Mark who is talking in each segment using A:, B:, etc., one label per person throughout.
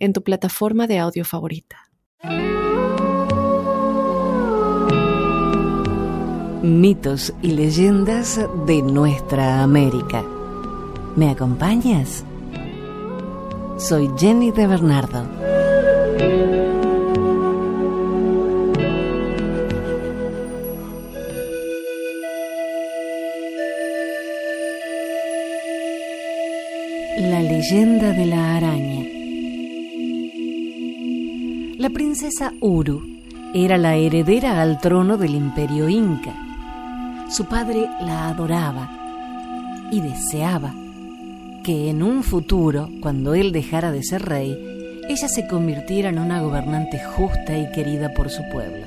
A: en tu plataforma de audio favorita.
B: Mitos y leyendas de nuestra América. ¿Me acompañas? Soy Jenny de Bernardo. La leyenda de la araña. La princesa Uru era la heredera al trono del imperio inca. Su padre la adoraba y deseaba que en un futuro, cuando él dejara de ser rey, ella se convirtiera en una gobernante justa y querida por su pueblo.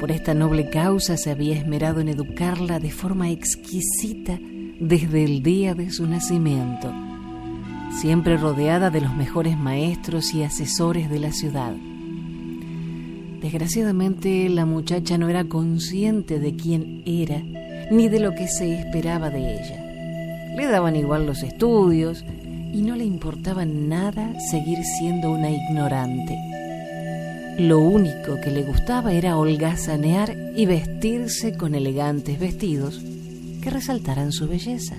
B: Por esta noble causa se había esmerado en educarla de forma exquisita desde el día de su nacimiento, siempre rodeada de los mejores maestros y asesores de la ciudad. Desgraciadamente la muchacha no era consciente de quién era ni de lo que se esperaba de ella. Le daban igual los estudios y no le importaba nada seguir siendo una ignorante. Lo único que le gustaba era holgazanear y vestirse con elegantes vestidos que resaltaran su belleza.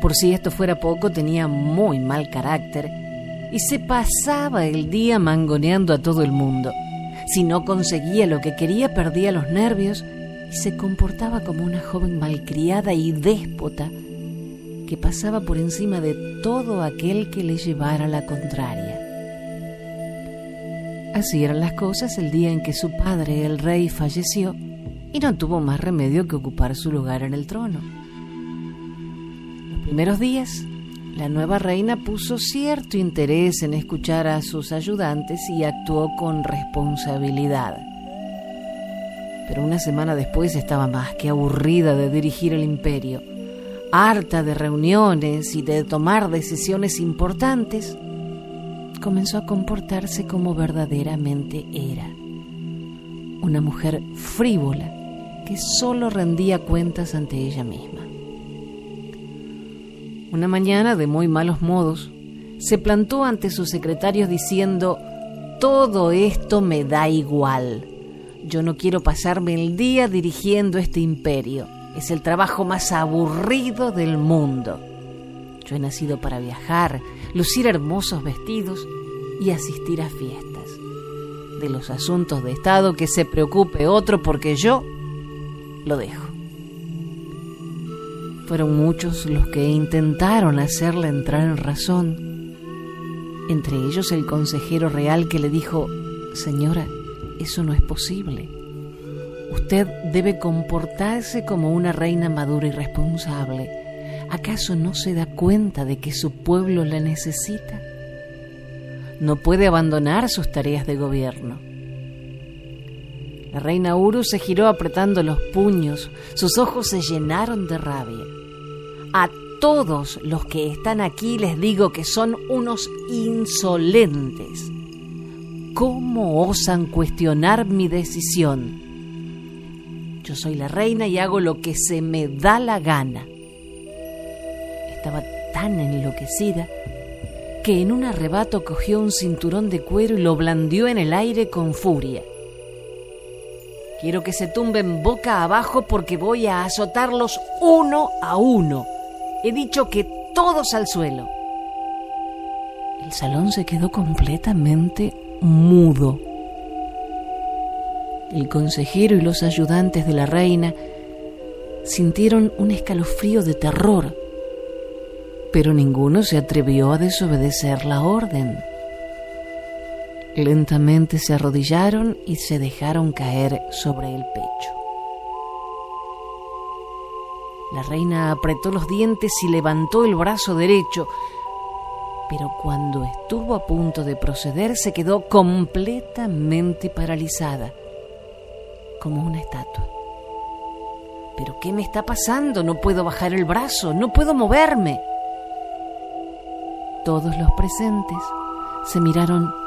B: Por si esto fuera poco, tenía muy mal carácter y se pasaba el día mangoneando a todo el mundo. Si no conseguía lo que quería, perdía los nervios y se comportaba como una joven malcriada y déspota que pasaba por encima de todo aquel que le llevara la contraria. Así eran las cosas el día en que su padre, el rey, falleció y no tuvo más remedio que ocupar su lugar en el trono. Los primeros días, la nueva reina puso cierto interés en escuchar a sus ayudantes y actuó con responsabilidad. Pero una semana después estaba más que aburrida de dirigir el imperio, harta de reuniones y de tomar decisiones importantes, comenzó a comportarse como verdaderamente era, una mujer frívola que solo rendía cuentas ante ella misma. Una mañana, de muy malos modos, se plantó ante sus secretarios diciendo, todo esto me da igual yo no quiero pasarme el día dirigiendo este imperio. Es el trabajo más aburrido del mundo. Yo he nacido para viajar, lucir hermosos vestidos y asistir a fiestas. De los asuntos de Estado que se preocupe otro porque yo lo dejo. Fueron muchos los que intentaron hacerle entrar en razón, entre ellos el consejero real que le dijo, Señora, eso no es posible. Usted debe comportarse como una reina madura y responsable. ¿Acaso no se da cuenta de que su pueblo la necesita? No puede abandonar sus tareas de gobierno. La reina Uru se giró apretando los puños, sus ojos se llenaron de rabia. A todos los que están aquí les digo que son unos insolentes ¿Cómo osan cuestionar mi decisión? Yo soy la reina y hago lo que se me da la gana. Estaba tan enloquecida que en un arrebato cogió un cinturón de cuero y lo blandió en el aire con furia. Quiero que se tumben boca abajo porque voy a azotarlos uno a uno. He dicho que todos al suelo. El salón se quedó completamente mudo. El consejero y los ayudantes de la reina sintieron un escalofrío de terror, pero ninguno se atrevió a desobedecer la orden. Lentamente se arrodillaron y se dejaron caer sobre el pecho. La reina apretó los dientes y levantó el brazo derecho, pero cuando estuvo a punto de proceder se quedó completamente paralizada, como una estatua. ¿Pero qué me está pasando? No puedo bajar el brazo, no puedo moverme. Todos los presentes se miraron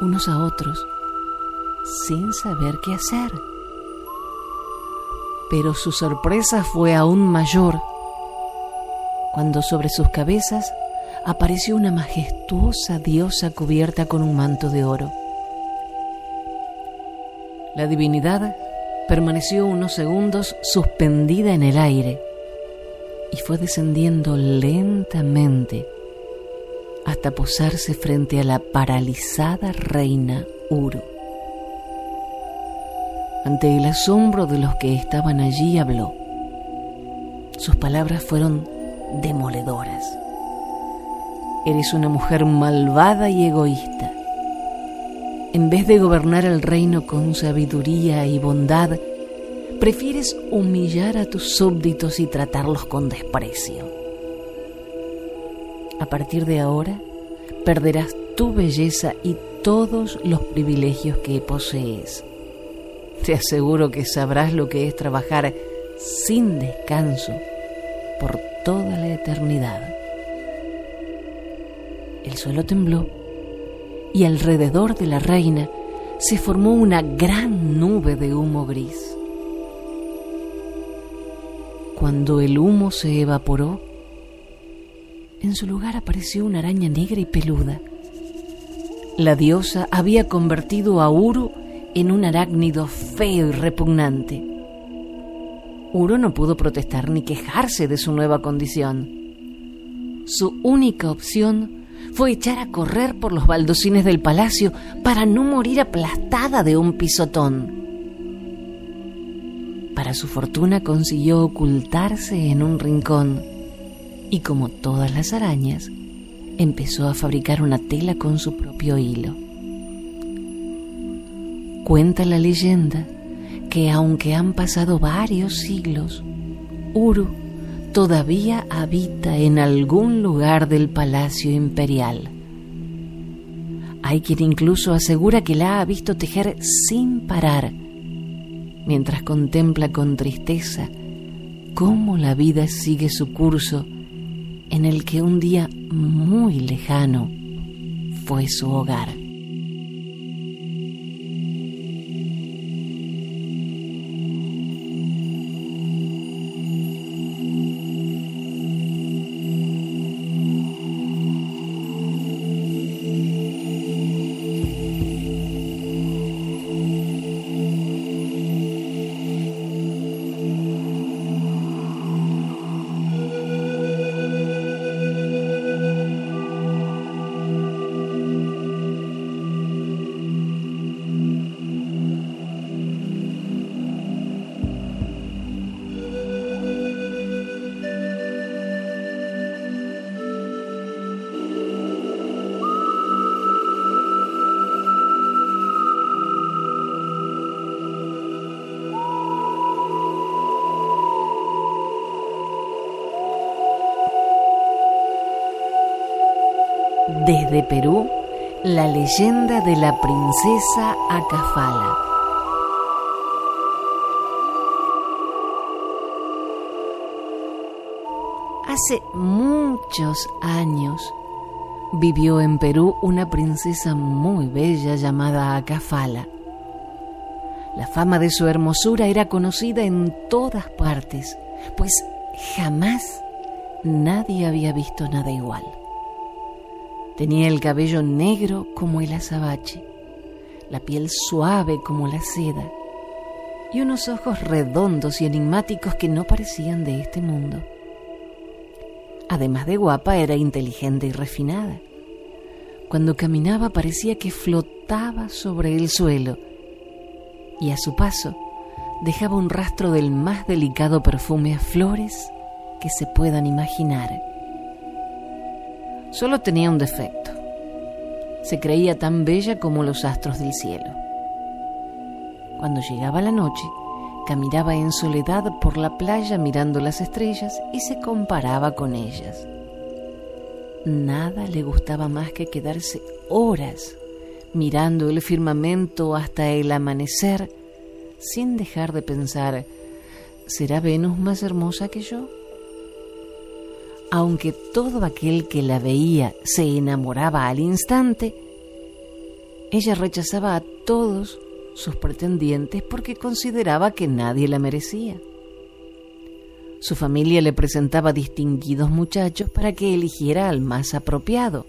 B: unos a otros sin saber qué hacer. Pero su sorpresa fue aún mayor cuando sobre sus cabezas apareció una majestuosa diosa cubierta con un manto de oro. La divinidad permaneció unos segundos suspendida en el aire y fue descendiendo lentamente hasta posarse frente a la paralizada reina Uru. Ante el asombro de los que estaban allí habló. Sus palabras fueron demoledoras. Eres una mujer malvada y egoísta. En vez de gobernar el reino con sabiduría y bondad, prefieres humillar a tus súbditos y tratarlos con desprecio. A partir de ahora, perderás tu belleza y todos los privilegios que posees. Te aseguro que sabrás lo que es trabajar sin descanso por toda la eternidad el suelo tembló y alrededor de la reina se formó una gran nube de humo gris. Cuando el humo se evaporó, en su lugar apareció una araña negra y peluda. La diosa había convertido a Uru en un arácnido feo y repugnante. Uru no pudo protestar ni quejarse de su nueva condición. Su única opción fue echar a correr por los baldocines del palacio para no morir aplastada de un pisotón. Para su fortuna consiguió ocultarse en un rincón y como todas las arañas, empezó a fabricar una tela con su propio hilo. Cuenta la leyenda que aunque han pasado varios siglos, Uru todavía habita en algún lugar del palacio imperial. Hay quien incluso asegura que la ha visto tejer sin parar, mientras contempla con tristeza cómo la vida sigue su curso en el que un día muy lejano fue su hogar. Perú, la leyenda de la princesa Acafala. Hace muchos años vivió en Perú una princesa muy bella llamada Acafala. La fama de su hermosura era conocida en todas partes, pues jamás nadie había visto nada igual. Tenía el cabello negro como el azabache, la piel suave como la seda y unos ojos redondos y enigmáticos que no parecían de este mundo. Además de guapa, era inteligente y refinada. Cuando caminaba parecía que flotaba sobre el suelo y a su paso dejaba un rastro del más delicado perfume a flores que se puedan imaginar. Solo tenía un defecto. Se creía tan bella como los astros del cielo. Cuando llegaba la noche, caminaba en soledad por la playa mirando las estrellas y se comparaba con ellas. nada le gustaba más que quedarse horas mirando el firmamento hasta el amanecer, sin dejar de pensar, ¿será Venus más hermosa que yo? Aunque todo aquel que la veía se enamoraba al instante, ella rechazaba a todos sus pretendientes porque consideraba que nadie la merecía. Su familia le presentaba distinguidos muchachos para que eligiera al más apropiado,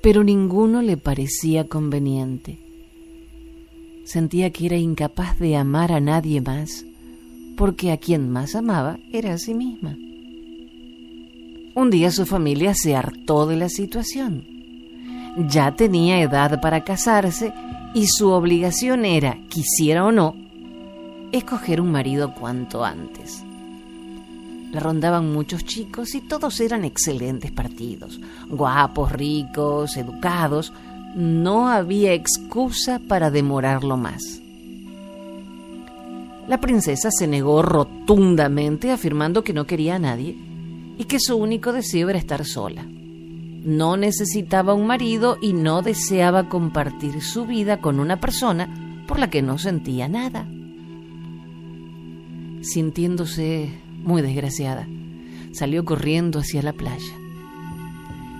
B: pero ninguno le parecía conveniente. Sentía que era incapaz de amar a nadie más, porque a quien más amaba era a sí misma. Un día su familia se hartó de la situación. Ya tenía edad para casarse y su obligación era, quisiera o no, escoger un marido cuanto antes. Le rondaban muchos chicos y todos eran excelentes partidos, guapos, ricos, educados. No había excusa para demorarlo más. La princesa se negó rotundamente afirmando que no quería a nadie y que su único deseo era estar sola. No necesitaba un marido y no deseaba compartir su vida con una persona por la que no sentía nada. Sintiéndose muy desgraciada, salió corriendo hacia la playa.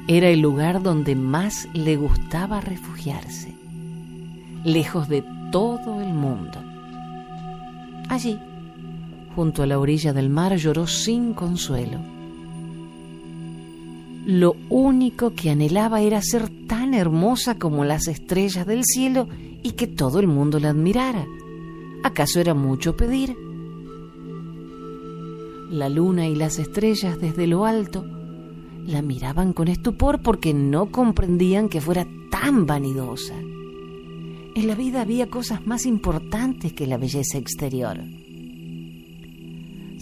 B: Era el lugar donde más le gustaba refugiarse, lejos de todo el mundo. Allí, junto a la orilla del mar, lloró sin consuelo. Lo único que anhelaba era ser tan hermosa como las estrellas del cielo y que todo el mundo la admirara. ¿Acaso era mucho pedir? La luna y las estrellas desde lo alto la miraban con estupor porque no comprendían que fuera tan vanidosa. En la vida había cosas más importantes que la belleza exterior.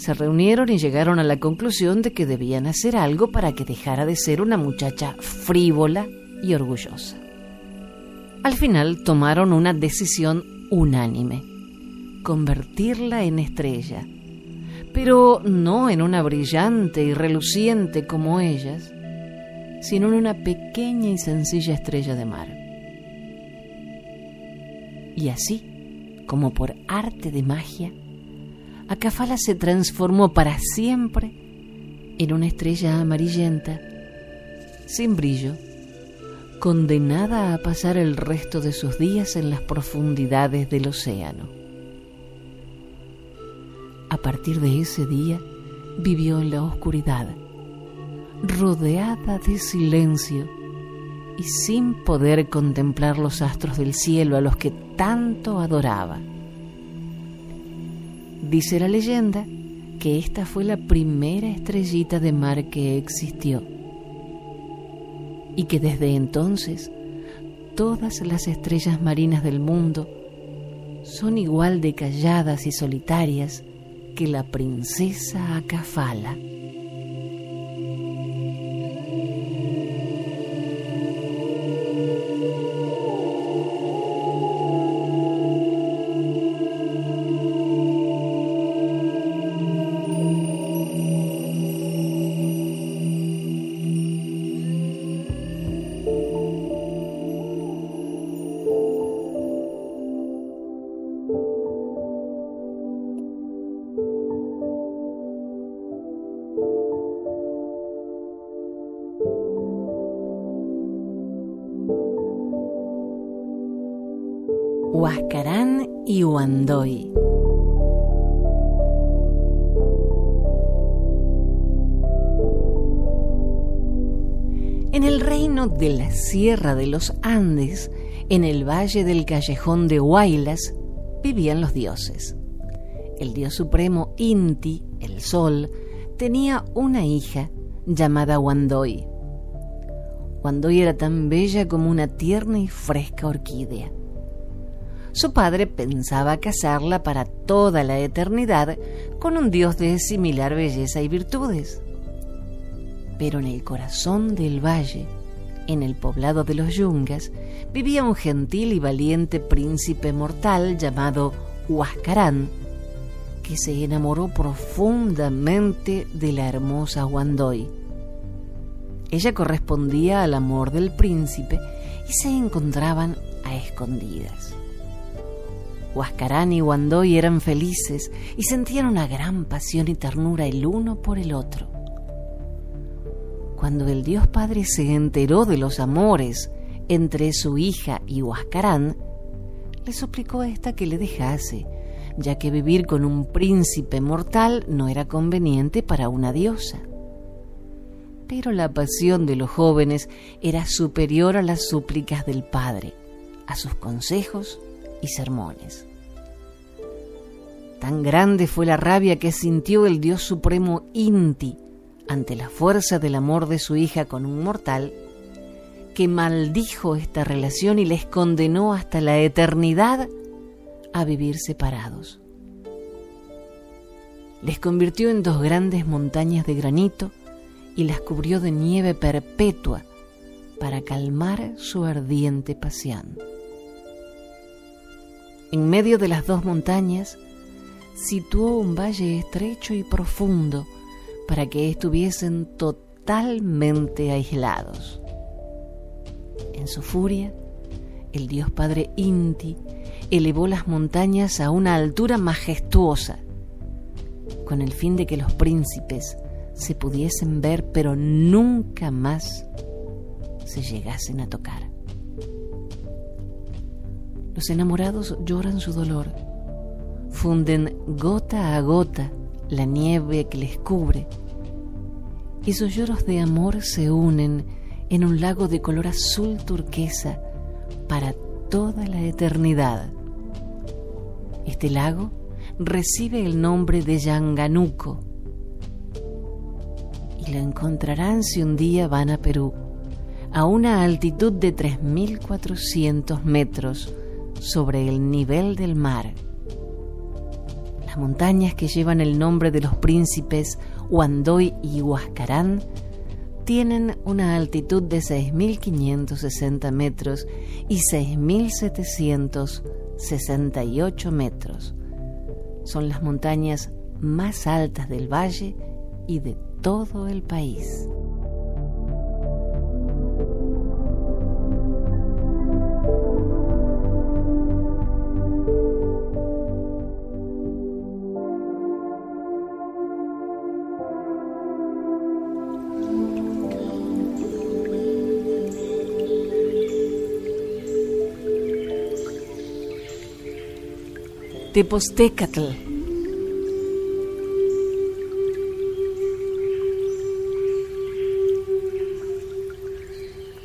B: Se reunieron y llegaron a la conclusión de que debían hacer algo para que dejara de ser una muchacha frívola y orgullosa. Al final tomaron una decisión unánime, convertirla en estrella pero no en una brillante y reluciente como ellas, sino en una pequeña y sencilla estrella de mar. Y así, como por arte de magia, Acafala se transformó para siempre en una estrella amarillenta, sin brillo, condenada a pasar el resto de sus días en las profundidades del océano. A partir de ese día vivió en la oscuridad, rodeada de silencio y sin poder contemplar los astros del cielo a los que tanto adoraba. Dice la leyenda que esta fue la primera estrellita de mar que existió y que desde entonces todas las estrellas marinas del mundo son igual de calladas y solitarias que la princesa Acafala. En el reino de la Sierra de los Andes, en el valle del callejón de Huaylas, vivían los dioses. El dios supremo Inti, el sol, tenía una hija llamada Huandoy. Huandoy era tan bella como una tierna y fresca orquídea su padre pensaba casarla para toda la eternidad con un dios de similar belleza y virtudes. Pero en el corazón del valle, en el poblado de los Yungas, vivía un gentil y valiente príncipe mortal llamado Huascarán, que se enamoró profundamente de la hermosa Wandoy. ella correspondía al amor del príncipe y se encontraban a escondidas. Huascarán y Wandoy eran felices y sentían una gran pasión y ternura el uno por el otro. Cuando el Dios Padre se enteró de los amores entre su hija y Huascarán, le suplicó a ésta que le dejase, ya que vivir con un príncipe mortal no era conveniente para una diosa. Pero la pasión de los jóvenes era superior a las súplicas del padre, a sus consejos y sermones. Tan grande fue la rabia que sintió el Dios Supremo Inti ante la fuerza del amor de su hija con un mortal, que maldijo esta relación y les condenó hasta la eternidad a vivir separados. Les convirtió en dos grandes montañas de granito y las cubrió de nieve perpetua para calmar su ardiente pasión. En medio de las dos montañas situó un valle estrecho y profundo para que estuviesen totalmente aislados. En su furia, el dios padre Inti elevó las montañas a una altura majestuosa, con el fin de que los príncipes se pudiesen ver, pero nunca más se llegasen a tocar. Los enamorados lloran su dolor, funden gota a gota la nieve que les cubre, y sus lloros de amor se unen en un lago de color azul turquesa para toda la eternidad. Este lago recibe el nombre de Yanganuco y lo encontrarán si un día van a Perú, a una altitud de 3.400 metros sobre el nivel del mar. Las montañas que llevan el nombre de los príncipes Huandoy y Huascarán tienen una altitud de 6.560 metros y 6.768 metros. Son las montañas más altas del valle y de todo el país. Tepostecatl.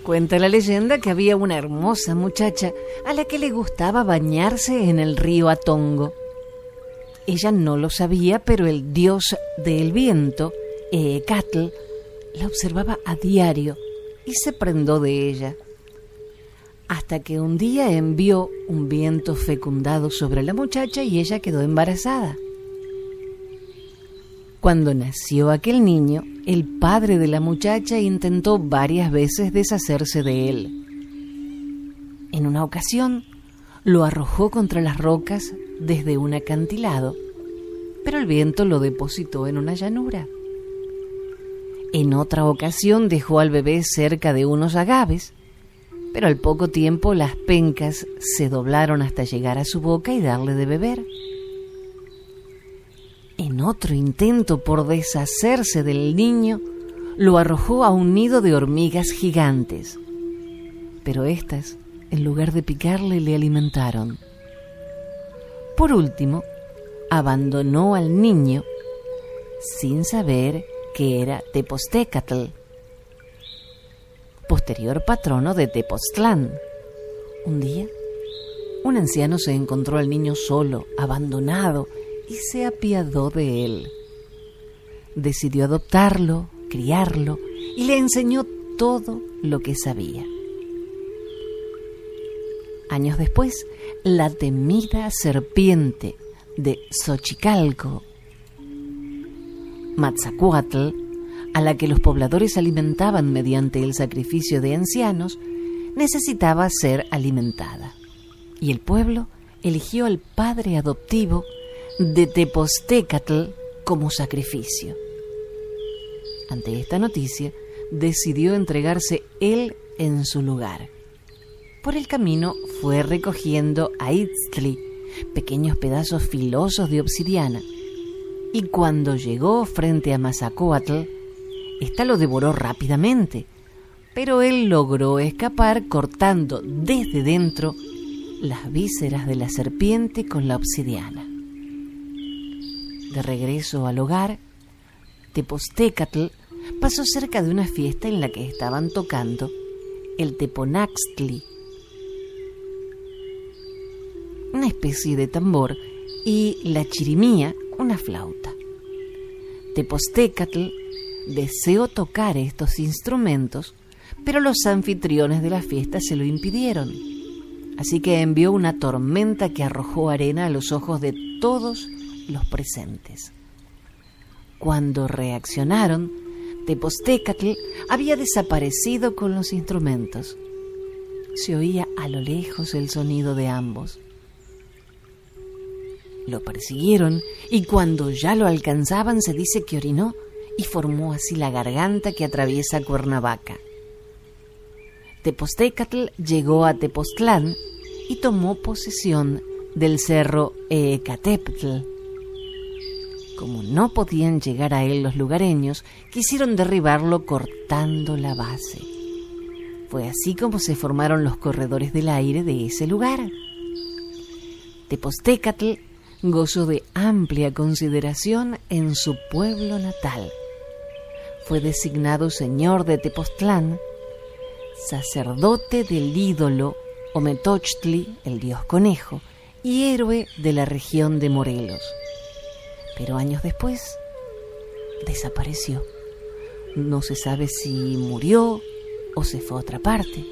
B: Cuenta la leyenda que había una hermosa muchacha a la que le gustaba bañarse en el río Atongo. Ella no lo sabía, pero el dios del viento, Eecatl, la observaba a diario y se prendó de ella hasta que un día envió un viento fecundado sobre la muchacha y ella quedó embarazada. Cuando nació aquel niño, el padre de la muchacha intentó varias veces deshacerse de él. En una ocasión, lo arrojó contra las rocas desde un acantilado, pero el viento lo depositó en una llanura. En otra ocasión dejó al bebé cerca de unos agaves, pero al poco tiempo las pencas se doblaron hasta llegar a su boca y darle de beber. En otro intento por deshacerse del niño, lo arrojó a un nido de hormigas gigantes. Pero éstas, en lugar de picarle, le alimentaron. Por último, abandonó al niño sin saber que era Tepostecatl, posterior patrono de Tepoztlán. Un día, un anciano se encontró al niño solo, abandonado, y se apiadó de él. Decidió adoptarlo, criarlo, y le enseñó todo lo que sabía. Años después, la temida serpiente de Xochicalco, Matzacuatl, a la que los pobladores alimentaban mediante el sacrificio de ancianos, necesitaba ser alimentada. Y el pueblo eligió al padre adoptivo de Tepostecatl como sacrificio. Ante esta noticia, decidió entregarse él en su lugar. Por el camino fue recogiendo a Itztli pequeños pedazos filosos de obsidiana, y cuando llegó frente a Mazacoatl, ésta lo devoró rápidamente, pero él logró escapar cortando desde dentro las vísceras de la serpiente con la obsidiana. De regreso al hogar, Tepostecatl pasó cerca de una fiesta en la que estaban tocando el Teponaxtli, una especie de tambor, y la chirimía, una flauta. Tepostecatl deseó tocar estos instrumentos, pero los anfitriones de la fiesta se lo impidieron. Así que envió una tormenta que arrojó arena a los ojos de todos los presentes. Cuando reaccionaron, Tepostecatl había desaparecido con los instrumentos. Se oía a lo lejos el sonido de ambos. Lo persiguieron y cuando ya lo alcanzaban se dice que orinó y formó así la garganta que atraviesa Cuernavaca. Tepostecatl llegó a Tepoztlán y tomó posesión del cerro Ecateptl. Como no podían llegar a él los lugareños, quisieron derribarlo cortando la base. Fue así como se formaron los corredores del aire de ese lugar. Tepostecatl gozó de amplia consideración en su pueblo natal. Fue designado señor de Tepoztlán, sacerdote del ídolo Ometochtli, el dios conejo, y héroe de la región de Morelos. Pero años después desapareció. No se sabe si murió o se fue a otra parte,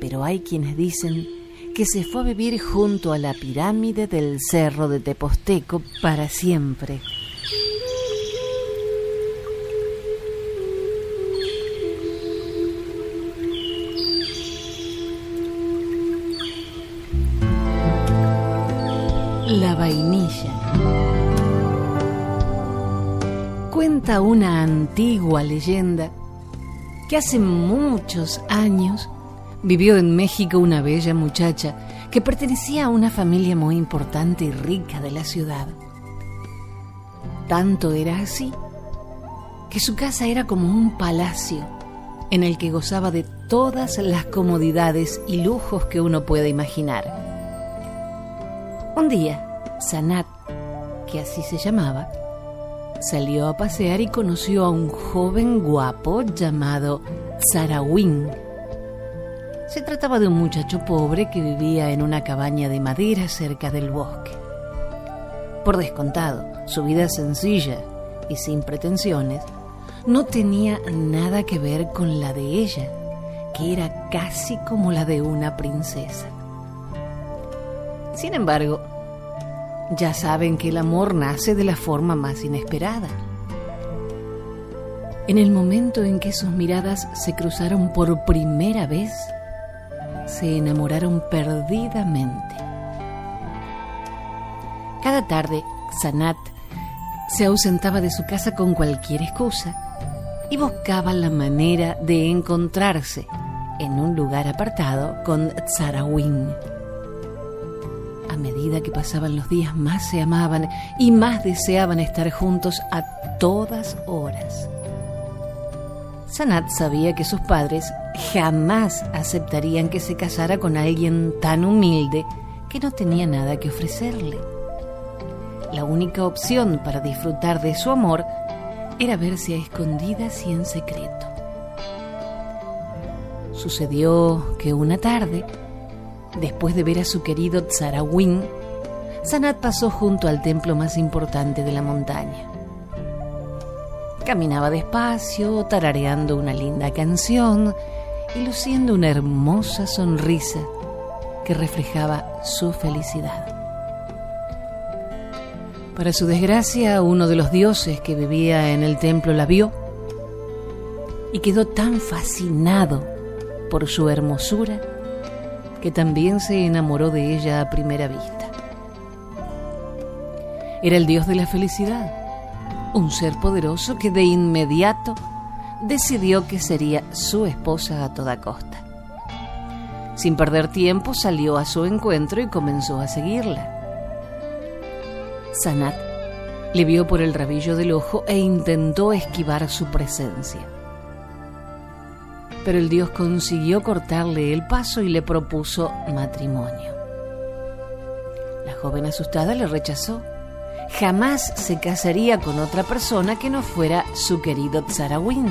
B: pero hay quienes dicen que se fue a vivir junto a la pirámide del cerro de Teposteco para siempre. Una antigua leyenda que hace muchos años vivió en México una bella muchacha que pertenecía a una familia muy importante y rica de la ciudad. Tanto era así que su casa era como un palacio en el que gozaba de todas las comodidades y lujos que uno puede imaginar. Un día, Sanat, que así se llamaba, salió a pasear y conoció a un joven guapo llamado Zarawin se trataba de un muchacho pobre que vivía en una cabaña de madera cerca del bosque. Por descontado, su vida sencilla y sin pretensiones no tenía nada que ver con la de ella, que era casi como la de una princesa. Sin embargo, ya saben que el amor nace de la forma más inesperada. En el momento en que sus miradas se cruzaron por primera vez, se enamoraron perdidamente. Cada tarde, Sanat se ausentaba de su casa con cualquier excusa y buscaba la manera de encontrarse en un lugar apartado con Tsarawin. Que pasaban los días, más se amaban y más deseaban estar juntos a todas horas. Sanat sabía que sus padres jamás aceptarían que se casara con alguien tan humilde que no tenía nada que ofrecerle. La única opción para disfrutar de su amor era verse a escondidas y en secreto. Sucedió que una tarde, después de ver a su querido Tsarawin, Sanat pasó junto al templo más importante de la montaña. Caminaba despacio, tarareando una linda canción y luciendo una hermosa sonrisa que reflejaba su felicidad. Para su desgracia, uno de los dioses que vivía en el templo la vio y quedó tan fascinado por su hermosura que también se enamoró de ella a primera vista. Era el dios de la felicidad, un ser poderoso que de inmediato decidió que sería su esposa a toda costa. Sin perder tiempo salió a su encuentro y comenzó a seguirla. Sanat le vio por el rabillo del ojo e intentó esquivar su presencia. Pero el dios consiguió cortarle el paso y le propuso matrimonio. La joven asustada le rechazó. Jamás se casaría con otra persona que no fuera su querido Tsarawin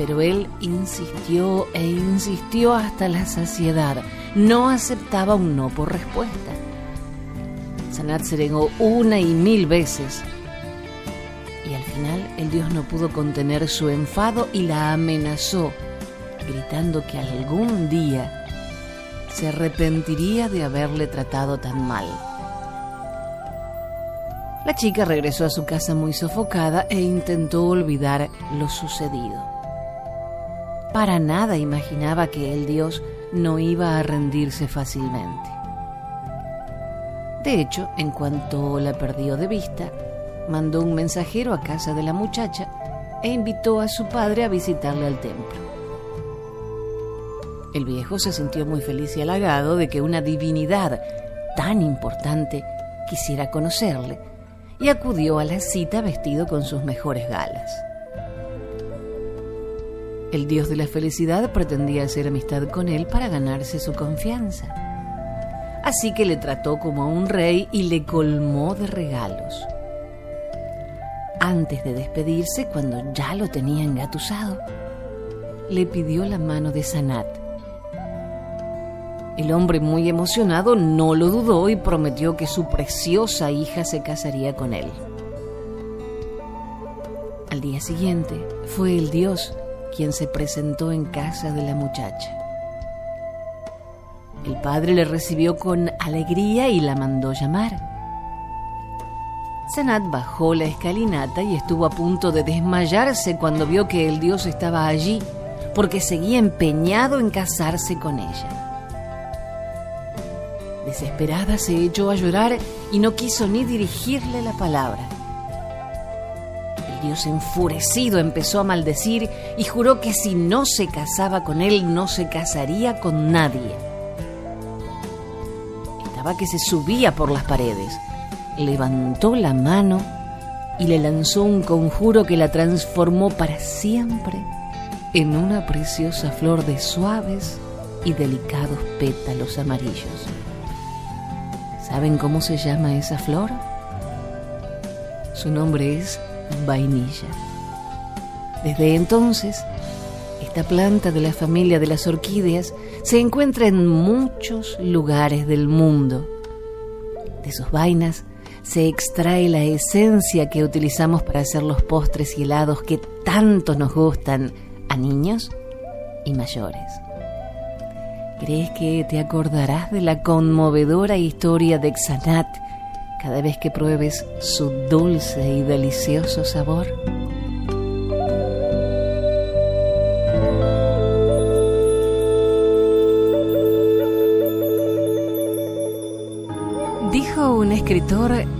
B: pero él insistió e insistió hasta la saciedad. No aceptaba un no por respuesta. Sanat se negó una y mil veces. Y al final el dios no pudo contener su enfado y la amenazó, gritando que algún día se arrepentiría de haberle tratado tan mal. La chica regresó a su casa muy sofocada e intentó olvidar lo sucedido. Para nada imaginaba que el dios no iba a rendirse fácilmente. De hecho, en cuanto la perdió de vista, mandó un mensajero a casa de la muchacha e invitó a su padre a visitarle al templo. El viejo se sintió muy feliz y halagado de que una divinidad tan importante quisiera conocerle y acudió a la cita vestido con sus mejores galas. El dios de la felicidad pretendía hacer amistad con él para ganarse su confianza. Así que le trató como a un rey y le colmó de regalos. Antes de despedirse, cuando ya lo tenía engatusado, le pidió la mano de Sanat. El hombre, muy emocionado, no lo dudó y prometió que su preciosa hija se casaría con él. Al día siguiente, fue el dios quien se presentó en casa de la muchacha. El padre le recibió con alegría y la mandó llamar. Sanat bajó la escalinata y estuvo a punto de desmayarse cuando vio que el dios estaba allí, porque seguía empeñado en casarse con ella. Desesperada se echó a llorar y no quiso ni dirigirle la palabra. Dios enfurecido empezó a maldecir y juró que si no se casaba con él no se casaría con nadie. Estaba que se subía por las paredes. Levantó la mano y le lanzó un conjuro que la transformó para siempre en una preciosa flor de suaves y delicados pétalos amarillos. ¿Saben cómo se llama esa flor? Su nombre es vainilla. Desde entonces, esta planta de la familia de las orquídeas se encuentra en muchos lugares del mundo. De sus vainas se extrae la esencia que utilizamos para hacer los postres y helados que tanto nos gustan a niños y mayores. ¿Crees que te acordarás de la conmovedora historia de Xanat cada vez que pruebes su dulce y delicioso sabor. Dijo un escritor